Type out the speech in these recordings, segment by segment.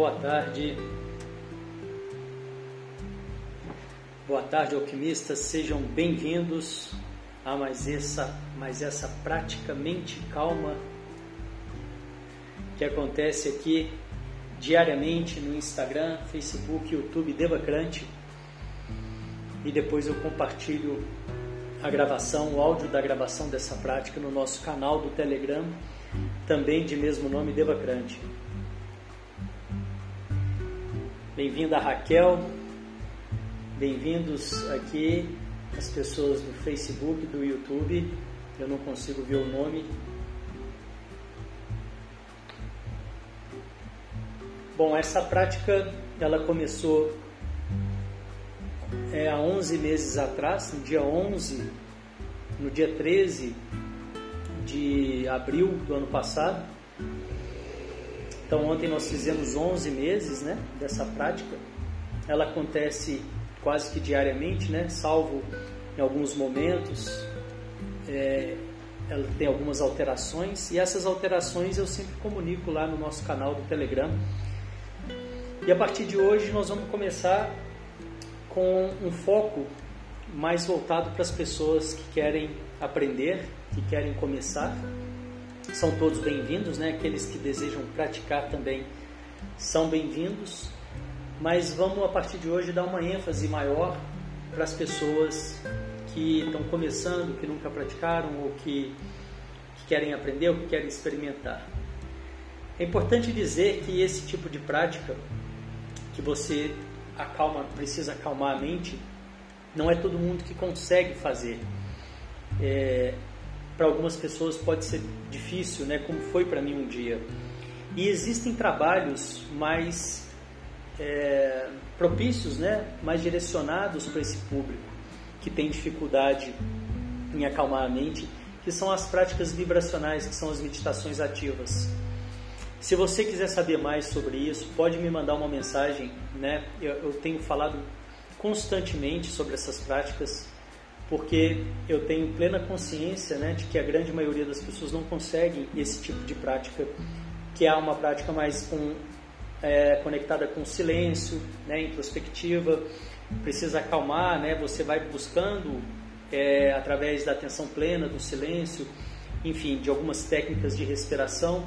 Boa tarde. Boa tarde, alquimistas. Sejam bem-vindos a mais essa, mais essa prática mente calma que acontece aqui diariamente no Instagram, Facebook, YouTube Devacrante. E depois eu compartilho a gravação, o áudio da gravação dessa prática no nosso canal do Telegram, também de mesmo nome Devacrante. Bem-vinda Raquel, bem-vindos aqui as pessoas do Facebook, do YouTube. Eu não consigo ver o nome. Bom, essa prática ela começou é, há 11 meses atrás, no dia 11, no dia 13 de abril do ano passado. Então, ontem nós fizemos 11 meses né, dessa prática. Ela acontece quase que diariamente, né, salvo em alguns momentos. É, ela tem algumas alterações e essas alterações eu sempre comunico lá no nosso canal do Telegram. E a partir de hoje nós vamos começar com um foco mais voltado para as pessoas que querem aprender, que querem começar são todos bem-vindos, né? Aqueles que desejam praticar também são bem-vindos, mas vamos a partir de hoje dar uma ênfase maior para as pessoas que estão começando, que nunca praticaram ou que, que querem aprender ou que querem experimentar. É importante dizer que esse tipo de prática que você acalma, precisa acalmar a mente, não é todo mundo que consegue fazer. É, para algumas pessoas pode ser difícil, né, como foi para mim um dia. E existem trabalhos mais é, propícios, né, mais direcionados para esse público que tem dificuldade em acalmar a mente, que são as práticas vibracionais, que são as meditações ativas. Se você quiser saber mais sobre isso, pode me mandar uma mensagem, né? Eu, eu tenho falado constantemente sobre essas práticas porque eu tenho plena consciência né, de que a grande maioria das pessoas não conseguem esse tipo de prática, que é uma prática mais com, é, conectada com silêncio, né, introspectiva, precisa acalmar, né, você vai buscando é, através da atenção plena, do silêncio, enfim, de algumas técnicas de respiração,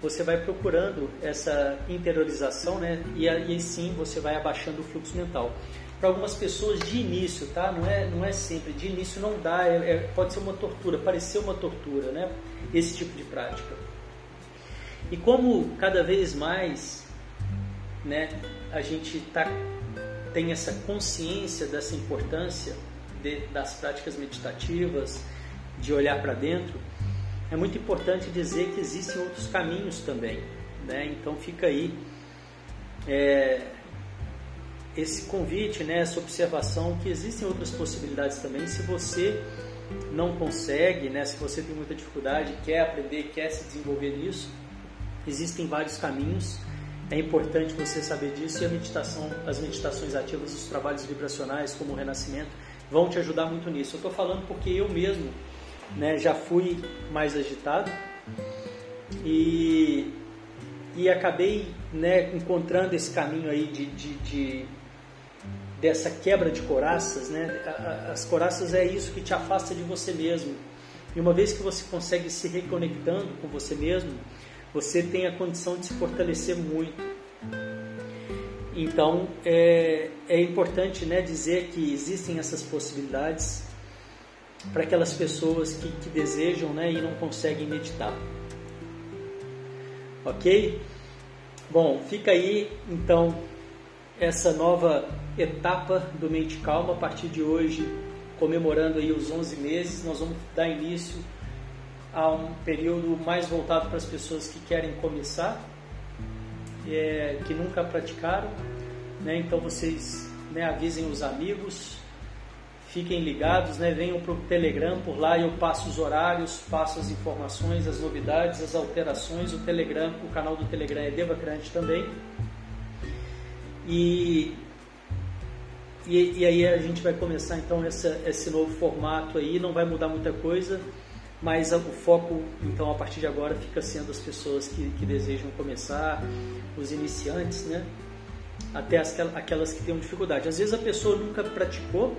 você vai procurando essa interiorização, né, e aí sim você vai abaixando o fluxo mental para algumas pessoas de início, tá? Não é, não é sempre. De início não dá, é, é, pode ser uma tortura, parecer uma tortura, né? Esse tipo de prática. E como cada vez mais, né, a gente tá, tem essa consciência dessa importância de, das práticas meditativas, de olhar para dentro, é muito importante dizer que existem outros caminhos também, né? Então fica aí. É, esse convite, né, essa observação que existem outras possibilidades também. Se você não consegue, né, se você tem muita dificuldade, quer aprender, quer se desenvolver nisso, existem vários caminhos. É importante você saber disso e a meditação, as meditações ativas, os trabalhos vibracionais, como o renascimento, vão te ajudar muito nisso. Eu estou falando porque eu mesmo, né, já fui mais agitado e e acabei né, encontrando esse caminho aí de, de, de dessa quebra de coraças, né? As coraças é isso que te afasta de você mesmo. E uma vez que você consegue se reconectando com você mesmo, você tem a condição de se fortalecer muito. Então é, é importante né, dizer que existem essas possibilidades para aquelas pessoas que, que desejam né, e não conseguem meditar. Ok? Bom, fica aí então essa nova etapa do Mente Calma a partir de hoje, comemorando aí os 11 meses, nós vamos dar início a um período mais voltado para as pessoas que querem começar, é, que nunca praticaram, né? Então vocês né, avisem os amigos, fiquem ligados, né? Venham para o Telegram, por lá eu passo os horários, passo as informações, as novidades, as alterações. O Telegram, o canal do Telegram é Devacrante também. E, e, e, aí a gente vai começar então essa, esse novo formato aí, não vai mudar muita coisa, mas o foco, então, a partir de agora, fica sendo as pessoas que, que desejam começar, os iniciantes, né? Até as, aquelas que têm dificuldade. Às vezes a pessoa nunca praticou,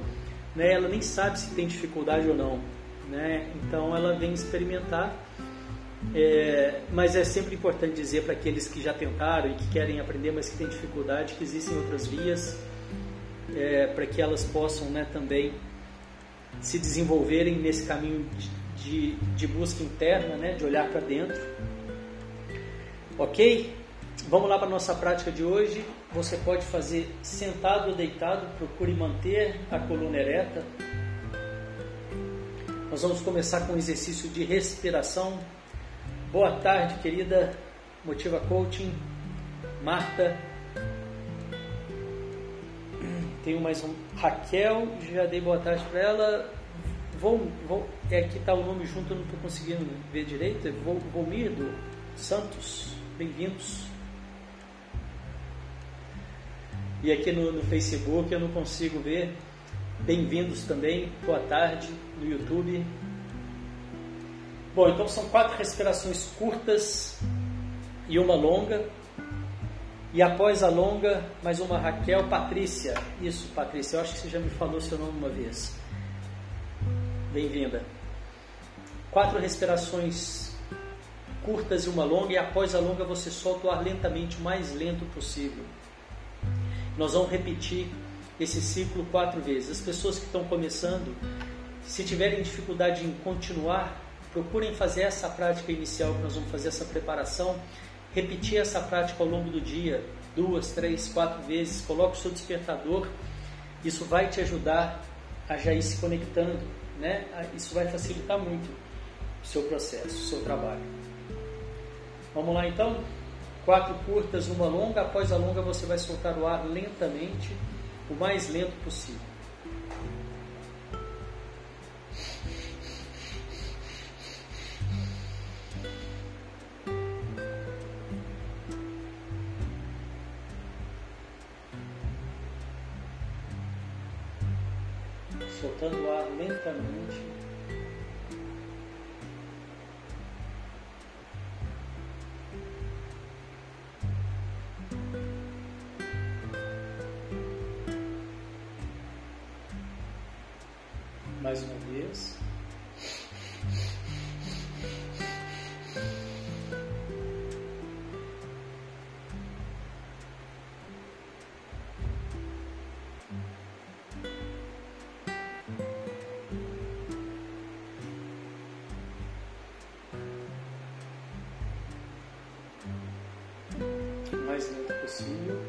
né? Ela nem sabe se tem dificuldade ou não, né? Então ela vem experimentar. É, mas é sempre importante dizer para aqueles que já tentaram e que querem aprender, mas que têm dificuldade, que existem outras vias é, para que elas possam né, também se desenvolverem nesse caminho de, de busca interna, né, de olhar para dentro. Ok? Vamos lá para a nossa prática de hoje. Você pode fazer sentado ou deitado, procure manter a coluna ereta. Nós vamos começar com um exercício de respiração. Boa tarde, querida Motiva Coaching, Marta. Tenho mais um. Raquel, já dei boa tarde para ela. É aqui está o nome junto, eu não estou conseguindo ver direito. É Volmirdo Santos, bem-vindos. E aqui no, no, Facebook eu não consigo ver. Bem-vindos também, boa tarde no YouTube. Bom, então são quatro respirações curtas e uma longa. E após a longa, mais uma Raquel Patrícia. Isso, Patrícia, eu acho que você já me falou seu nome uma vez. Bem-vinda. Quatro respirações curtas e uma longa, e após a longa você solta o ar lentamente, o mais lento possível. Nós vamos repetir esse ciclo quatro vezes. As pessoas que estão começando, se tiverem dificuldade em continuar, procurem fazer essa prática inicial que nós vamos fazer essa preparação, repetir essa prática ao longo do dia, duas, três, quatro vezes, coloque o seu despertador, isso vai te ajudar a já ir se conectando né? Isso vai facilitar muito o seu processo, o seu trabalho. Vamos lá então? Quatro curtas, uma longa. Após a longa, você vai soltar o ar lentamente, o mais lento possível. Possível.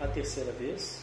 A terceira vez.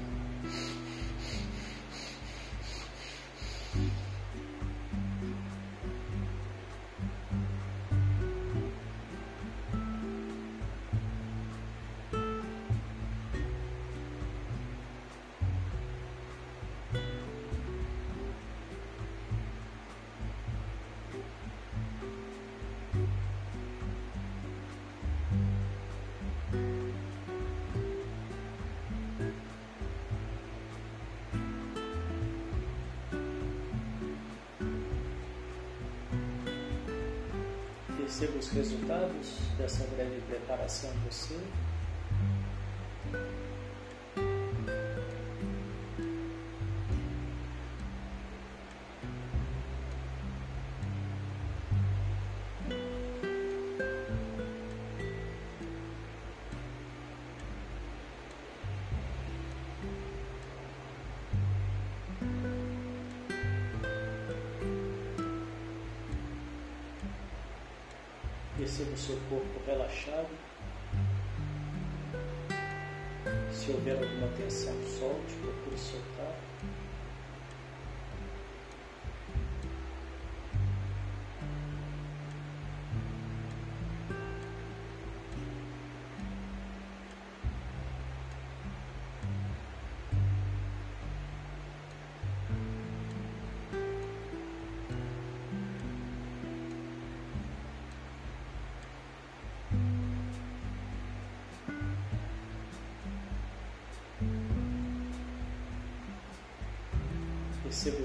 Perceba os resultados dessa breve preparação você. corpo relaxado. Se houver alguma tensão, solte, procure soltar.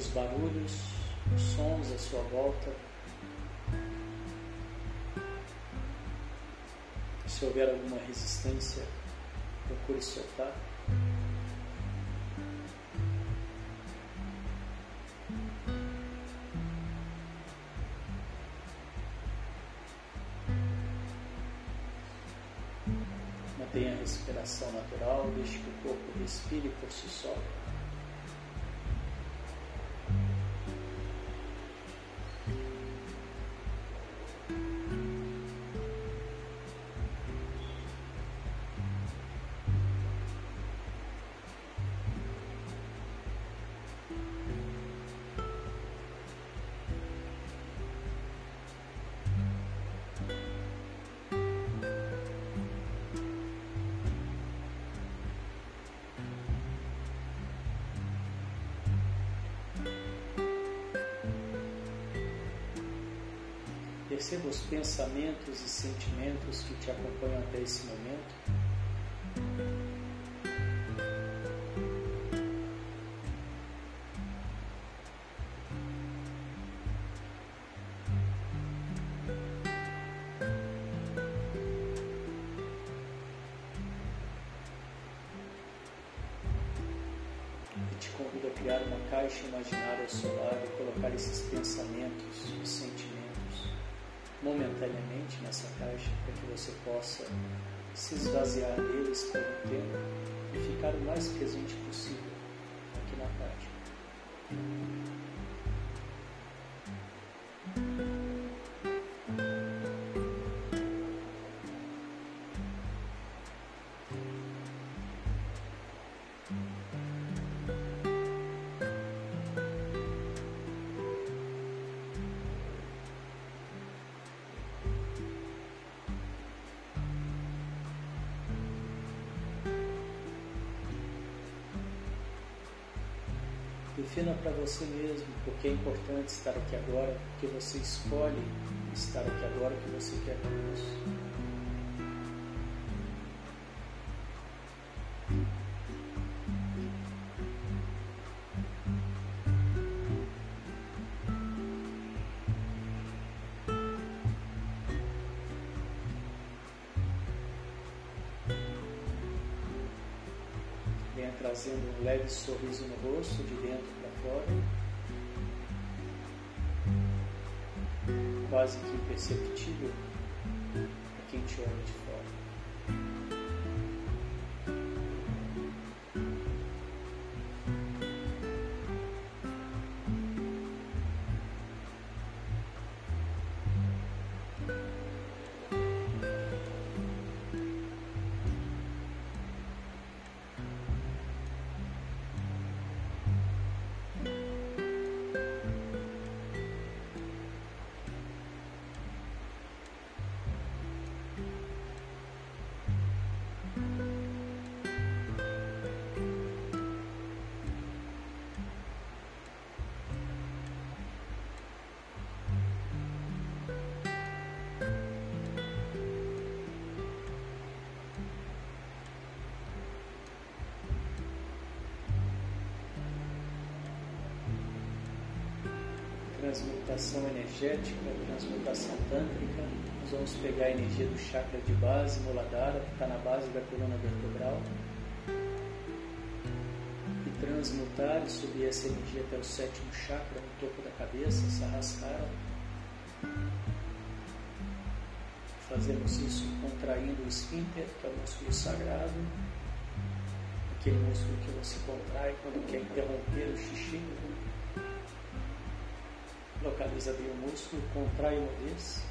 Os barulhos, os sons à sua volta. Se houver alguma resistência, procure soltar. Perceba os pensamentos e sentimentos que te acompanham até esse momento. Para que você possa se esvaziar deles por um tempo e ficar o mais presente possível aqui na caixa. Defina para você mesmo porque é importante estar aqui agora, porque você escolhe estar aqui agora que você quer com isso. trazendo um leve sorriso no rosto, de dentro quase que imperceptível a quem te olha de fora. Transmutação energética, transmutação tântrica. Nós vamos pegar a energia do chakra de base, Muladhara, que está na base da coluna vertebral, e transmutar e subir essa energia até o sétimo chakra, no topo da cabeça, Sahasrara. Fazemos isso contraindo o esfíncter, que é o músculo sagrado, aquele músculo que você contrai quando quer interromper o xixi localiza bem o músculo, contrai uma vez.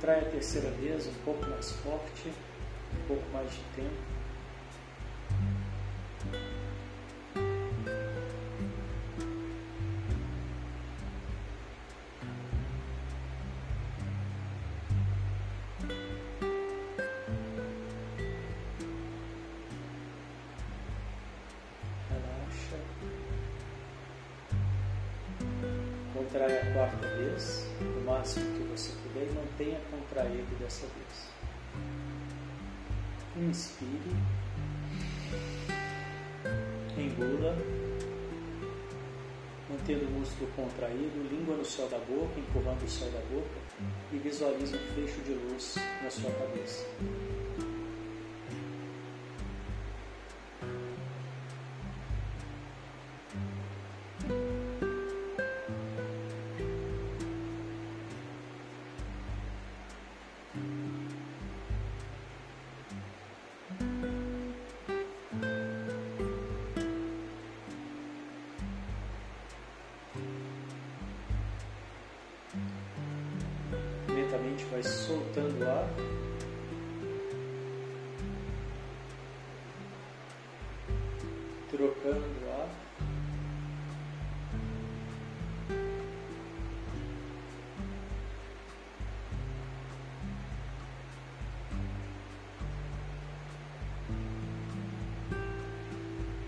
Contrai a terceira vez, um pouco mais forte, um pouco mais de tempo. Contrai a quarta vez, o máximo que você puder, e mantenha contraído dessa vez. Inspire, engula, mantendo o músculo contraído, língua no céu da boca, empurrando o céu da boca e visualize um fecho de luz na sua cabeça. Lentamente vai soltando o ar. Trocando o ar.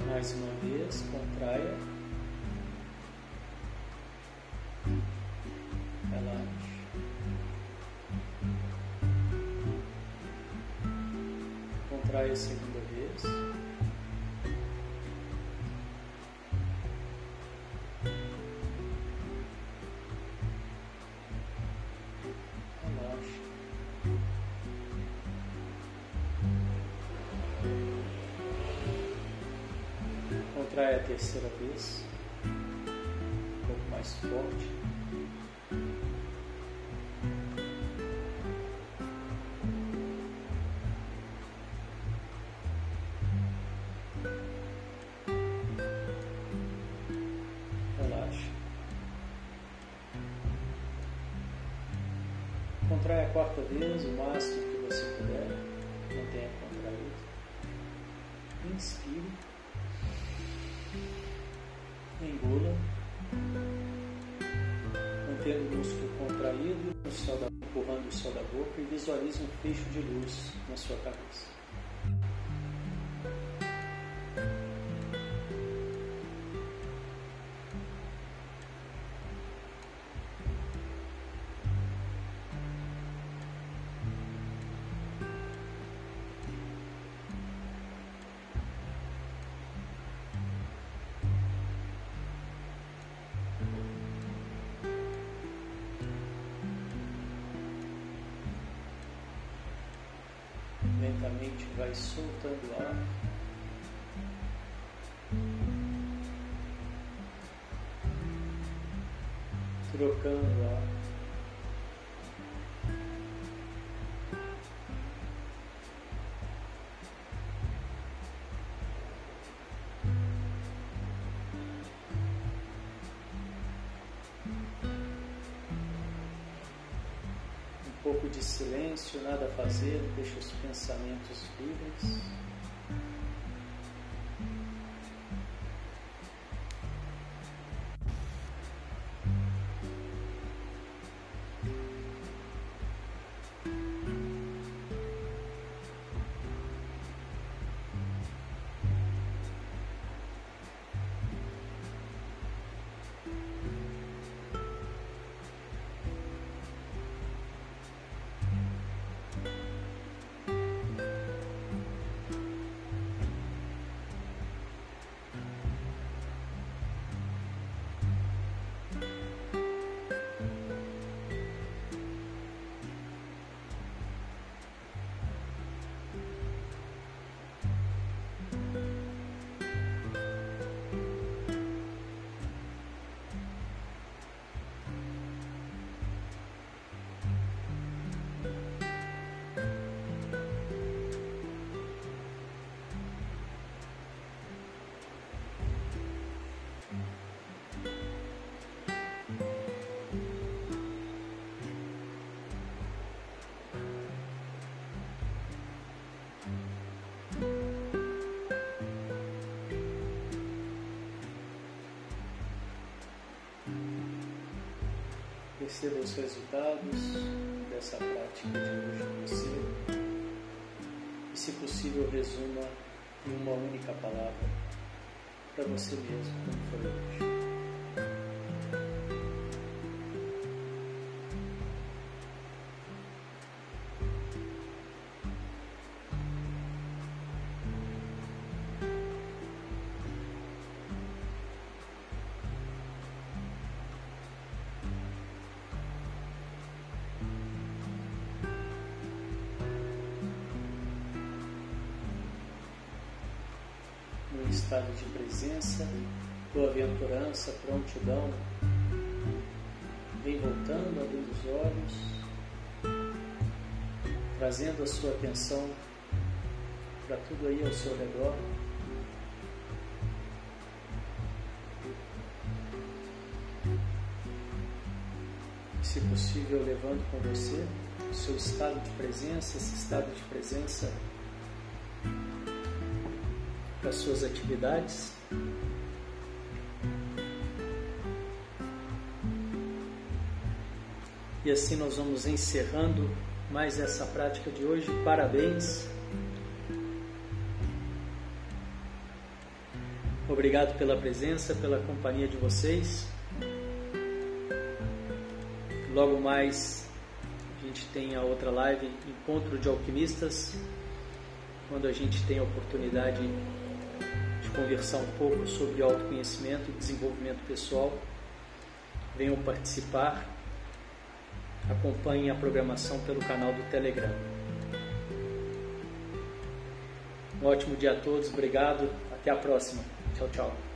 Mais uma vez, contraia. Contrai a segunda vez. Relaxa. Contrai a terceira vez. Um pouco mais forte. Quarta vez, o máximo que você puder. Mantenha contraído. Inspire. Engula. Mantendo o músculo contraído, empurrando o céu da boca e visualize um fecho de luz na sua cabeça. Trocando o ar. pouco de silêncio, nada a fazer, deixa os pensamentos livres. Perceba os resultados dessa prática de hoje com você. E, se possível, resuma em uma única palavra para você mesmo, como foi hoje. Estado de presença, boa-aventurança, prontidão. Vem voltando, abrindo os olhos, trazendo a sua atenção para tudo aí ao seu redor. Se possível, levando com você o seu estado de presença, esse estado de presença para suas atividades. E assim nós vamos encerrando mais essa prática de hoje. Parabéns. Obrigado pela presença, pela companhia de vocês. Logo mais a gente tem a outra live, Encontro de Alquimistas, quando a gente tem a oportunidade conversar um pouco sobre autoconhecimento e desenvolvimento pessoal, venham participar. Acompanhem a programação pelo canal do Telegram. Um ótimo dia a todos, obrigado, até a próxima. Tchau, tchau.